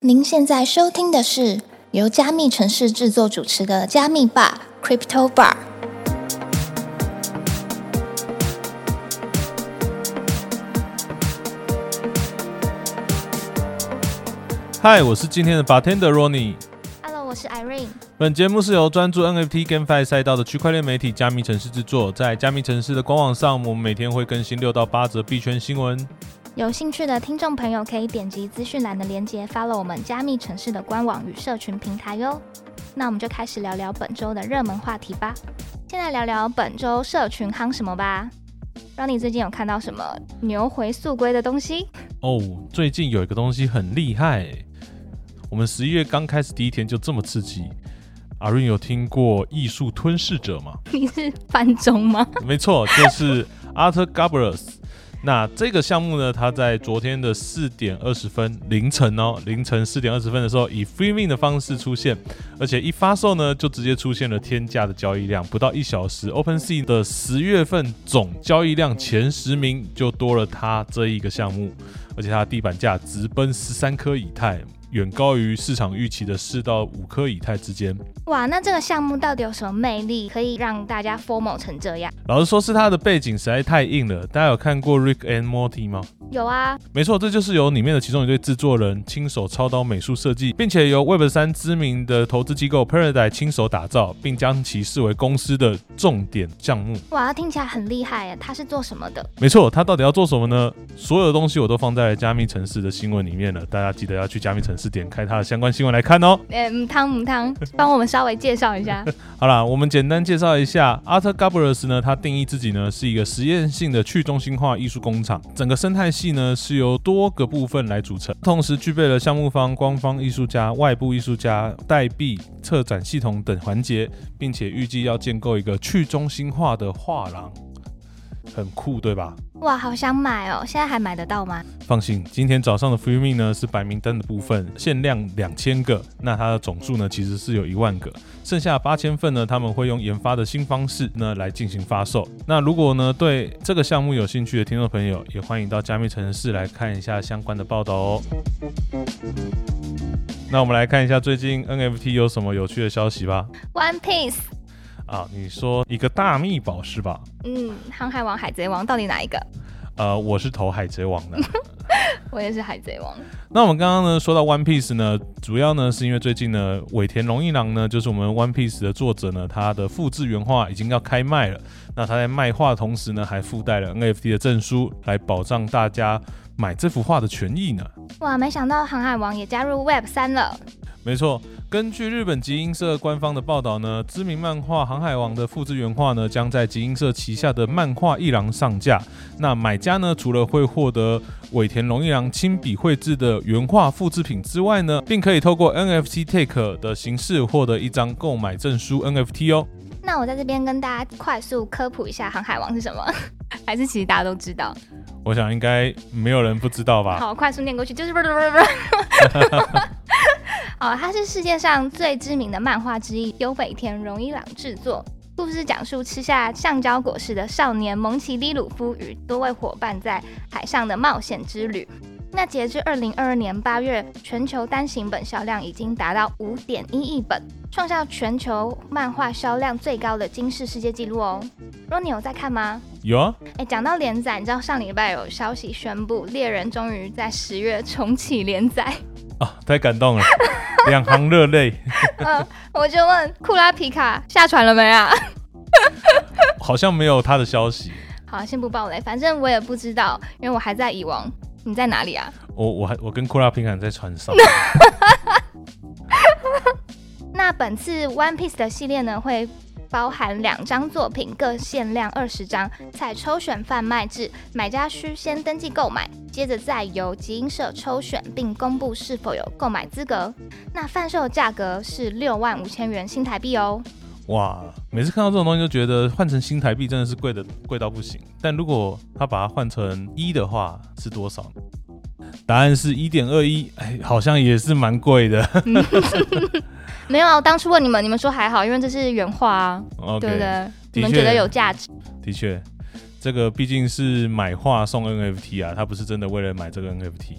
您现在收听的是由加密城市制作主持的加密吧 Crypto Bar。嗨，我是今天的 bartender Ronnie。Hello，我是 Irene。本节目是由专注 NFT GameFi 赛道的区块链媒体加密城市制作。在加密城市的官网上，我们每天会更新六到八则币圈新闻。有兴趣的听众朋友可以点击资讯栏的链接，follow 我们加密城市的官网与社群平台哟。那我们就开始聊聊本周的热门话题吧。先来聊聊本周社群夯什么吧。让你最近有看到什么牛回速归的东西？哦，最近有一个东西很厉害，我们十一月刚开始第一天就这么刺激。阿润有听过艺术吞噬者吗？你是范中吗？没错，就是 Arthur Gabrus。那这个项目呢，它在昨天的四点二十分凌晨哦，凌晨四点二十分的时候，以 free mint 的方式出现，而且一发售呢，就直接出现了天价的交易量，不到一小时，OpenSea 的十月份总交易量前十名就多了它这一个项目，而且它地板价直奔十三颗以太。远高于市场预期的四到五颗以太之间。哇，那这个项目到底有什么魅力，可以让大家 formal 成这样？老实说，是它的背景实在太硬了。大家有看过 Rick and Morty 吗？有啊，没错，这就是由里面的其中一对制作人亲手操刀美术设计，并且由 Web 三知名的投资机构 Paradise 亲手打造，并将其视为公司的重点项目。哇，听起来很厉害耶！他是做什么的？没错，他到底要做什么呢？所有的东西我都放在加密城市的新闻里面了，大家记得要去加密城市点开它的相关新闻来看哦。呃，母汤母汤，帮我们稍微介绍一下。好啦，我们简单介绍一下 Arthur Gabrus 呢，他定义自己呢是一个实验性的去中心化艺术工厂，整个生态系呢是由多个部分来组成，同时具备了项目方、官方艺术家、外部艺术家、代币、策展系统等环节，并且预计要建构一个去中心化的画廊，很酷，对吧？哇，好想买哦！现在还买得到吗？放心，今天早上的 Free Me 呢是白名单的部分，限量两千个，那它的总数呢其实是有一万个，剩下八千份呢他们会用研发的新方式呢来进行发售。那如果呢对这个项目有兴趣的听众朋友，也欢迎到加密城市来看一下相关的报道哦。那我们来看一下最近 NFT 有什么有趣的消息吧。One Piece，啊，你说一个大秘宝是吧？嗯，航海王、海贼王到底哪一个？呃，我是投海贼王的。我也是海贼王。那我们刚刚呢说到 One Piece 呢，主要呢是因为最近呢尾田荣一郎呢，就是我们 One Piece 的作者呢，他的复制原画已经要开卖了。那他在卖画的同时呢，还附带了 NFT 的证书，来保障大家买这幅画的权益呢。哇，没想到航海王也加入 Web 三了。没错，根据日本集英社官方的报道呢，知名漫画《航海王》的复制原画呢，将在集英社旗下的漫画一郎上架。那买家呢，除了会获得尾田荣一郎亲笔绘制的原画复制品之外呢，并可以透过 NFT Take 的形式获得一张购买证书 NFT 哦。那我在这边跟大家快速科普一下航海王是什么，还是其实大家都知道？我想应该没有人不知道吧？好，快速念过去，就是不不不不。好，它是世界上最知名的漫画之一，由北田荣一郎制作。故事讲述吃下橡胶果实的少年蒙奇 D 鲁夫与多位伙伴在海上的冒险之旅。那截至二零二二年八月，全球单行本销量已经达到五点一亿本，创下全球漫画销量最高的金氏世界纪录哦。若你有在看吗？有啊，哎，讲到连载，你知道上礼拜有消息宣布，猎人终于在十月重启连载。啊，太感动了，两行热泪。嗯，我就问库拉皮卡下船了没啊？好像没有他的消息。好，先不爆雷，反正我也不知道，因为我还在蚁王。你在哪里啊？我我还我跟库拉皮卡在船上。那本次 One Piece 的系列呢，会包含两张作品，各限量二十张，采抽选贩卖制，买家需先登记购买，接着再由集英社抽选并公布是否有购买资格。那贩售价格是六万五千元新台币哦。哇，每次看到这种东西就觉得换成新台币真的是贵的贵到不行。但如果他把它换成一的话，是多少呢？答案是一点二一，哎，好像也是蛮贵的。没有啊，我当初问你们，你们说还好，因为这是原话啊对不对？你们觉得有价值？的确，这个毕竟是买画送 NFT 啊，他不是真的为了买这个 NFT，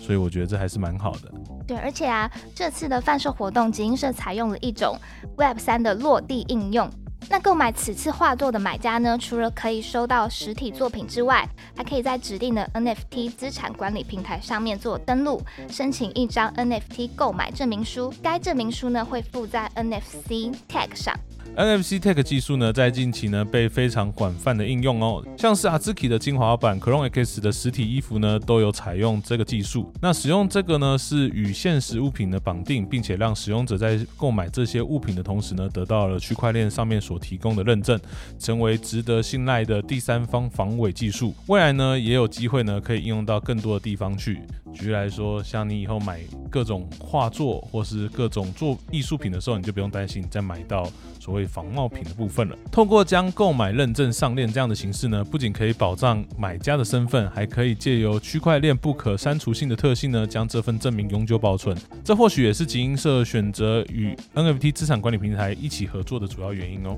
所以我觉得这还是蛮好的。对，而且啊，这次的贩售活动，集英社采用了一种 Web 三的落地应用。那购买此次画作的买家呢，除了可以收到实体作品之外，还可以在指定的 NFT 资产管理平台上面做登录，申请一张 NFT 购买证明书。该证明书呢，会附在 NFC tag 上。NFC tech 技术呢，在近期呢被非常广泛的应用哦，像是 Azuki 的精华版 Chrome X 的实体衣服呢，都有采用这个技术。那使用这个呢，是与现实物品的绑定，并且让使用者在购买这些物品的同时呢，得到了区块链上面所提供的认证，成为值得信赖的第三方防伪技术。未来呢，也有机会呢，可以应用到更多的地方去。举例来说，像你以后买各种画作或是各种做艺术品的时候，你就不用担心你再买到所谓仿冒品的部分了。透过将购买认证上链这样的形式呢，不仅可以保障买家的身份，还可以借由区块链不可删除性的特性呢，将这份证明永久保存。这或许也是集英社选择与 NFT 资产管理平台一起合作的主要原因哦。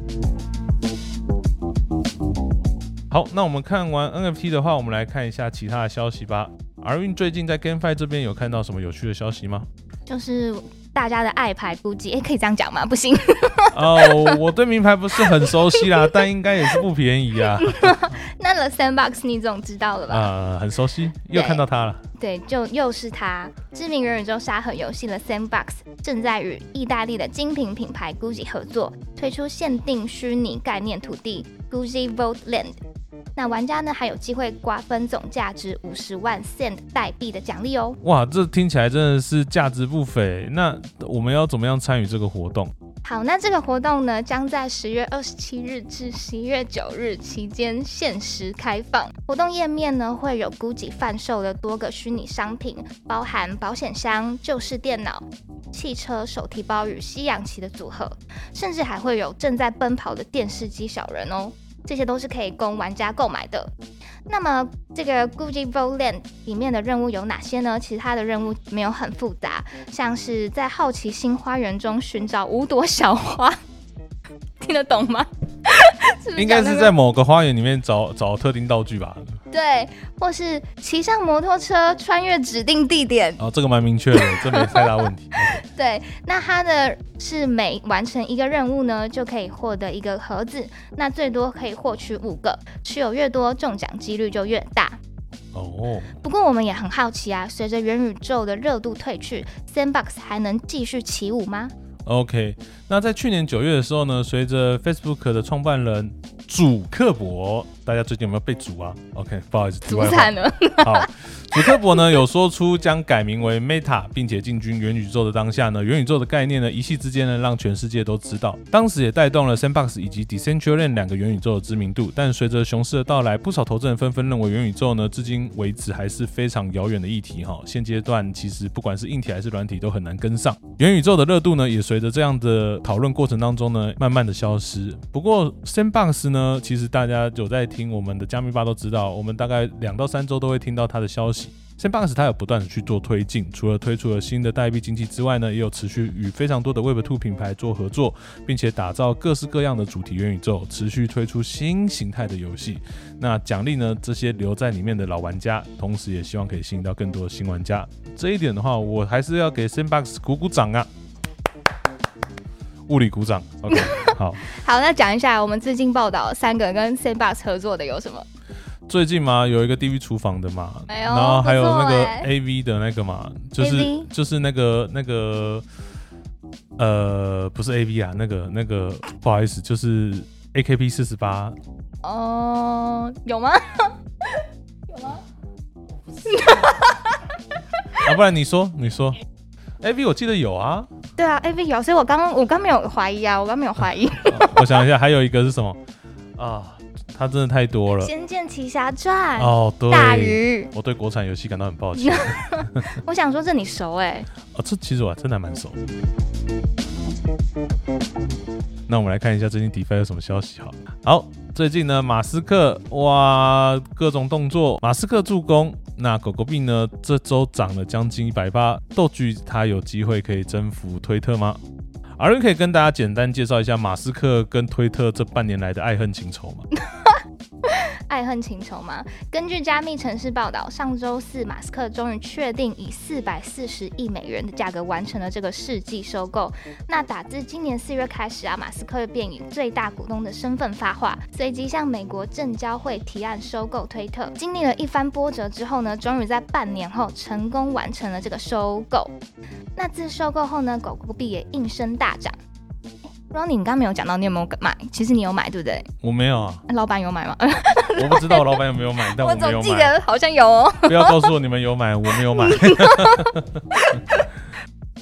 好，那我们看完 NFT 的话，我们来看一下其他的消息吧。R 运最近在 GameFi 这边有看到什么有趣的消息吗？就是大家的爱牌估计，哎，可以这样讲吗？不行。哦，我对名牌不是很熟悉啦，但应该也是不便宜啊。那 The Sandbox 你总知道了吧？呃，很熟悉，又看到他了。对，就又是他。知名元宇宙沙盒游戏的 Sandbox 正在与意大利的精品品牌 Gucci 合作，推出限定虚拟概念土地 Gucci Vault Land。那玩家呢还有机会瓜分总价值五十万 Cent 代币的奖励哦！哇，这听起来真的是价值不菲。那我们要怎么样参与这个活动？好，那这个活动呢将在十月二十七日至十一月九日期间限时开放。活动页面呢会有 GUCCI 贩售的多个虚拟商品，包含保险箱、旧式电脑、汽车、手提包与西洋棋的组合，甚至还会有正在奔跑的电视机小人哦。这些都是可以供玩家购买的。那么，这个 Gucci v o l a n 里面的任务有哪些呢？其他的任务没有很复杂，像是在好奇心花园中寻找五朵小花，听得懂吗？应该是在某个花园里面找找特定道具吧。对，或是骑上摩托车穿越指定地点。哦，这个蛮明确的，这没太大问题。对，那它的是每完成一个任务呢，就可以获得一个盒子，那最多可以获取五个，持有越多，中奖几率就越大。哦。不过我们也很好奇啊，随着元宇宙的热度退去，Sandbox 还能继续起舞吗？OK，那在去年九月的时候呢，随着 Facebook 的创办人祖克伯，大家最近有没有被煮啊？OK，不好意思，煮惨了。好。祖克伯呢有说出将改名为 Meta，并且进军元宇宙的当下呢，元宇宙的概念呢一夕之间呢让全世界都知道，当时也带动了 Sandbox 以及 Decentraland 两个元宇宙的知名度。但随着熊市的到来，不少投资人纷纷认为元宇宙呢至今为止还是非常遥远的议题哈。现阶段其实不管是硬体还是软体都很难跟上，元宇宙的热度呢也随着这样的讨论过程当中呢慢慢的消失。不过 Sandbox 呢，其实大家有在听我们的加密吧都知道，我们大概两到三周都会听到它的消息。Sandbox 它有不断的去做推进，除了推出了新的代币经济之外呢，也有持续与非常多的 Web2 品牌做合作，并且打造各式各样的主题元宇宙，持续推出新形态的游戏。那奖励呢这些留在里面的老玩家，同时也希望可以吸引到更多的新玩家。这一点的话，我还是要给 Sandbox 鼓鼓掌啊！物理鼓掌。OK，好。好，那讲一下我们最近报道三个跟 Sandbox 合作的有什么？最近嘛，有一个 DV 厨房的嘛，然后还有那个 AV 的那个嘛，就是就是那个那个呃，不是 AV 啊，那个那个不好意思，就是 AKP 四十八。哦，有吗？有吗？啊，不然你说你说，AV 我记得有啊。对啊，AV 有，所以我刚我刚没有怀疑啊，我刚没有怀疑。我想一下，还有一个是什么啊？它真的太多了，《仙剑奇侠传》哦，对，大鱼，我对国产游戏感到很抱歉。我想说这你熟哎，哦，这其实我真的蛮熟。那我们来看一下最近 DeFi 有什么消息哈。好，最近呢，马斯克哇，各种动作，马斯克助攻。那狗狗币呢，这周涨了将近一百八，斗具它有机会可以征服推特吗？阿伦可以跟大家简单介绍一下马斯克跟推特这半年来的爱恨情仇吗？爱恨情仇吗？根据加密城市报道，上周四马斯克终于确定以四百四十亿美元的价格完成了这个世纪收购。那打自今年四月开始啊，马斯克便以最大股东的身份发话，随即向美国证交会提案收购推特。经历了一番波折之后呢，终于在半年后成功完成了这个收购。那自收购后呢，狗狗币也应声大涨。Ronnie，你刚刚没有讲到你有没有买？其实你有买，对不对？我没有啊。老板有买吗？我不知道老板有没有买，但我没有买。我总记得好像有哦。不要告诉我你们有买，我没有买。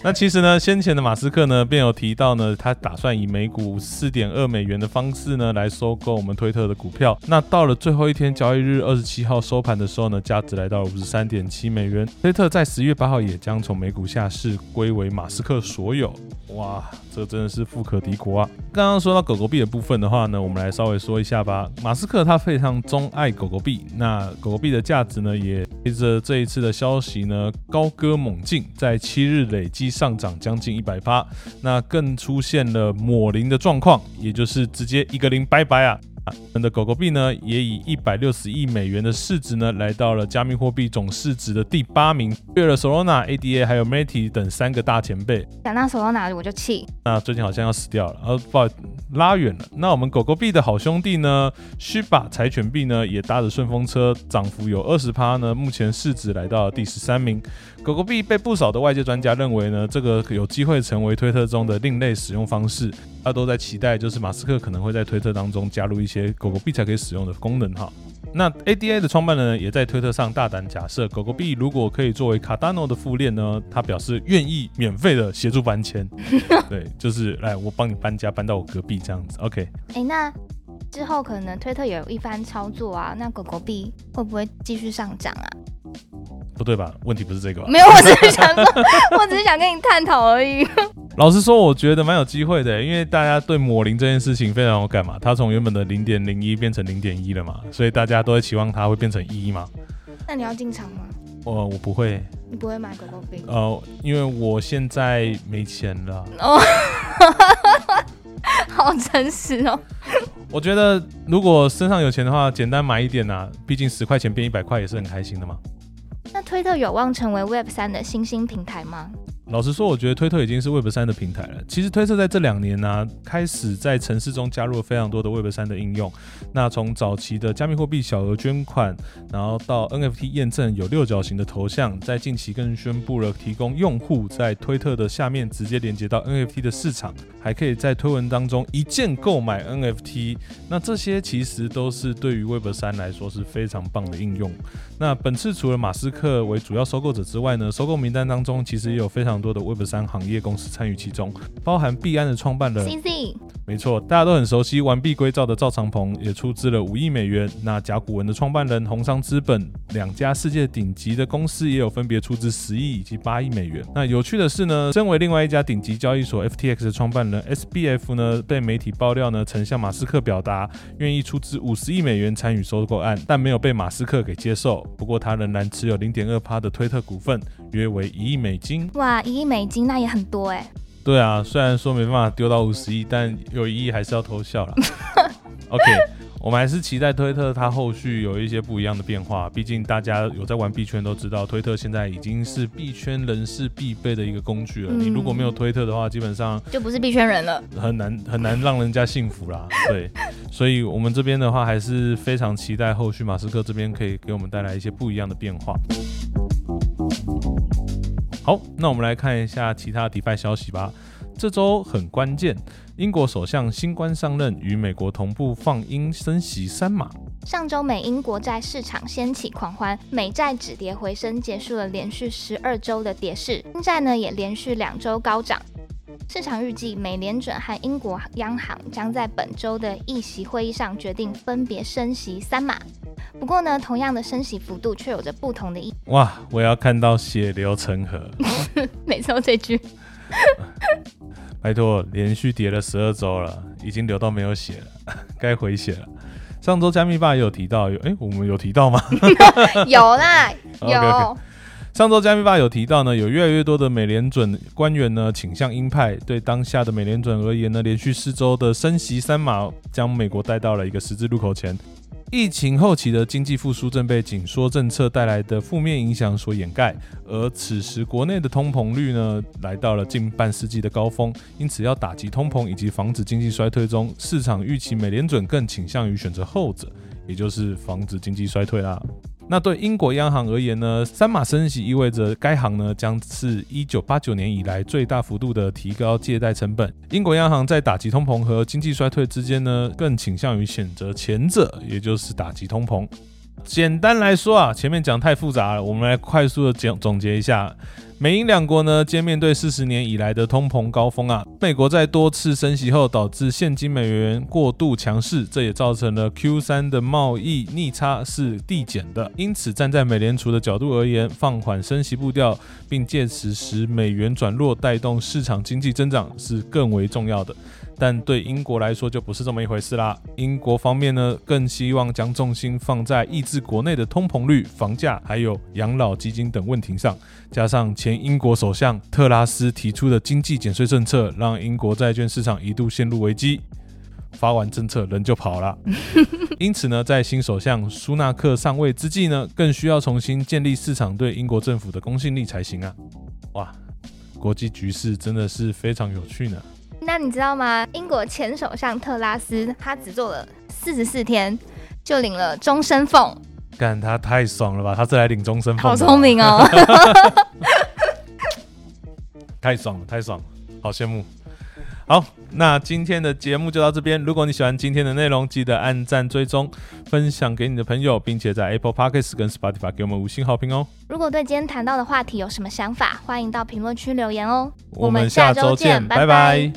那其实呢，先前的马斯克呢，便有提到呢，他打算以每股四点二美元的方式呢，来收购我们推特的股票。那到了最后一天交易日二十七号收盘的时候呢，价值来到了五十三点七美元。推特在十月八号也将从美股下市，归为马斯克所有。哇，这真的是富可敌国啊！刚刚说到狗狗币的部分的话呢，我们来稍微说一下吧。马斯克他非常钟爱狗狗币，那狗狗币的价值呢，也随着这一次的消息呢，高歌猛进，在七日累计上涨将近一百趴，那更出现了抹零的状况，也就是直接一个零拜拜啊！我们的狗狗币呢，也以一百六十亿美元的市值呢，来到了加密货币总市值的第八名，越了 Solana、ADA 还有 Meti 等三个大前辈。讲到 Solana 我就气，那最近好像要死掉了，呃，不好拉远了。那我们狗狗币的好兄弟呢，Shiba 柴犬币呢，也搭着顺风车，涨幅有二十趴呢，目前市值来到了第十三名。狗狗币被不少的外界专家认为呢，这个有机会成为推特中的另类使用方式。他都在期待，就是马斯克可能会在推特当中加入一些狗狗币才可以使用的功能哈。那 ADA 的创办人也在推特上大胆假设，狗狗币如果可以作为 Cardano 的副链呢，他表示愿意免费的协助搬迁。对，就是来我帮你搬家搬到我隔壁这样子。OK。哎，那之后可能推特有一番操作啊，那狗狗币会不会继续上涨啊？不对吧？问题不是这个吧？没有，我只是想说，我只是想跟你探讨而已。老实说，我觉得蛮有机会的，因为大家对抹零这件事情非常有感嘛。它从原本的零点零一变成零点一了嘛，所以大家都会期望它会变成一嘛。那你要进场吗？我我不会。你不会买狗狗币？呃，因为我现在没钱了。哦，好诚实哦。我觉得如果身上有钱的话，简单买一点呐，毕竟十块钱变一百块也是很开心的嘛。推特有望成为 Web 三的新兴平台吗？老实说，我觉得推特已经是 Web 三的平台了。其实推特在这两年呢，开始在城市中加入了非常多的 Web 三的应用。那从早期的加密货币小额捐款，然后到 NFT 验证有六角形的头像，在近期更宣布了提供用户在推特的下面直接连接到 NFT 的市场，还可以在推文当中一键购买 NFT。那这些其实都是对于 Web 三来说是非常棒的应用。那本次除了马斯克为主要收购者之外呢，收购名单当中其实也有非常多的 Web 三行业公司参与其中，包含币安的创办人没错，大家都很熟悉完璧归赵的赵长鹏也出资了五亿美元。那甲骨文的创办人红商资本，两家世界顶级的公司也有分别出资十亿以及八亿美元。那有趣的是呢，身为另外一家顶级交易所 FTX 的创办人 SBF 呢，被媒体爆料呢，曾向马斯克表达愿意出资五十亿美元参与收购案，但没有被马斯克给接受。不过他仍然持有零点二趴的推特股份，约为一亿美金。哇，一亿美金那也很多哎。对啊，虽然说没办法丢到五十亿，但有一亿还是要偷笑了。OK，我们还是期待推特它后续有一些不一样的变化。毕竟大家有在玩币圈都知道，推特现在已经是币圈人士必备的一个工具了。你如果没有推特的话，基本上就不是币圈人了，很难很难让人家幸福啦。对，所以我们这边的话还是非常期待后续马斯克这边可以给我们带来一些不一样的变化。好，那我们来看一下其他 DeFi 消息吧。这周很关键，英国首相新官上任，与美国同步放鹰升息三码。上周美英国债市场掀起狂欢，美债止跌回升，结束了连续十二周的跌势。英债呢也连续两周高涨。市场预计，美联准和英国央行将在本周的议息会议上决定分别升息三码。不过呢，同样的升息幅度却有着不同的意。哇！我要看到血流成河。没错，这句。拜托，连续跌了十二周了，已经流到没有血了，该回血了。上周加密爸也有提到，有哎，我们有提到吗？有啦，有。上周加密爸有提到呢，有越来越多的美联准官员呢倾向鹰派。对当下的美联准而言呢，连续四周的升息三码，将美国带到了一个十字路口前。疫情后期的经济复苏正被紧缩政策带来的负面影响所掩盖，而此时国内的通膨率呢，来到了近半世纪的高峰，因此要打击通膨以及防止经济衰退中，市场预期美联储更倾向于选择后者，也就是防止经济衰退啦。那对英国央行而言呢，三码升息意味着该行呢将是一九八九年以来最大幅度的提高借贷成本。英国央行在打击通膨和经济衰退之间呢，更倾向于选择前者，也就是打击通膨。简单来说啊，前面讲太复杂了，我们来快速的讲总结一下。美英两国呢，皆面对四十年以来的通膨高峰啊。美国在多次升息后，导致现金美元过度强势，这也造成了 Q 三的贸易逆差是递减的。因此，站在美联储的角度而言，放缓升息步调，并借此使美元转弱，带动市场经济增长是更为重要的。但对英国来说就不是这么一回事啦。英国方面呢，更希望将重心放在抑制国内的通膨率、房价，还有养老基金等问题上。加上前英国首相特拉斯提出的经济减税政策，让英国债券市场一度陷入危机。发完政策人就跑了。因此呢，在新首相苏纳克上位之际呢，更需要重新建立市场对英国政府的公信力才行啊！哇，国际局势真的是非常有趣呢。那你知道吗？英国前首相特拉斯，他只做了四十四天，就领了终身俸。干他太爽了吧！他是来领终身俸。好聪明哦！太爽了，太爽了，好羡慕。好，那今天的节目就到这边。如果你喜欢今天的内容，记得按赞、追踪、分享给你的朋友，并且在 Apple Podcasts 跟 Spotify 给我们五星好评哦。如果对今天谈到的话题有什么想法，欢迎到评论区留言哦。我们下周见，拜拜。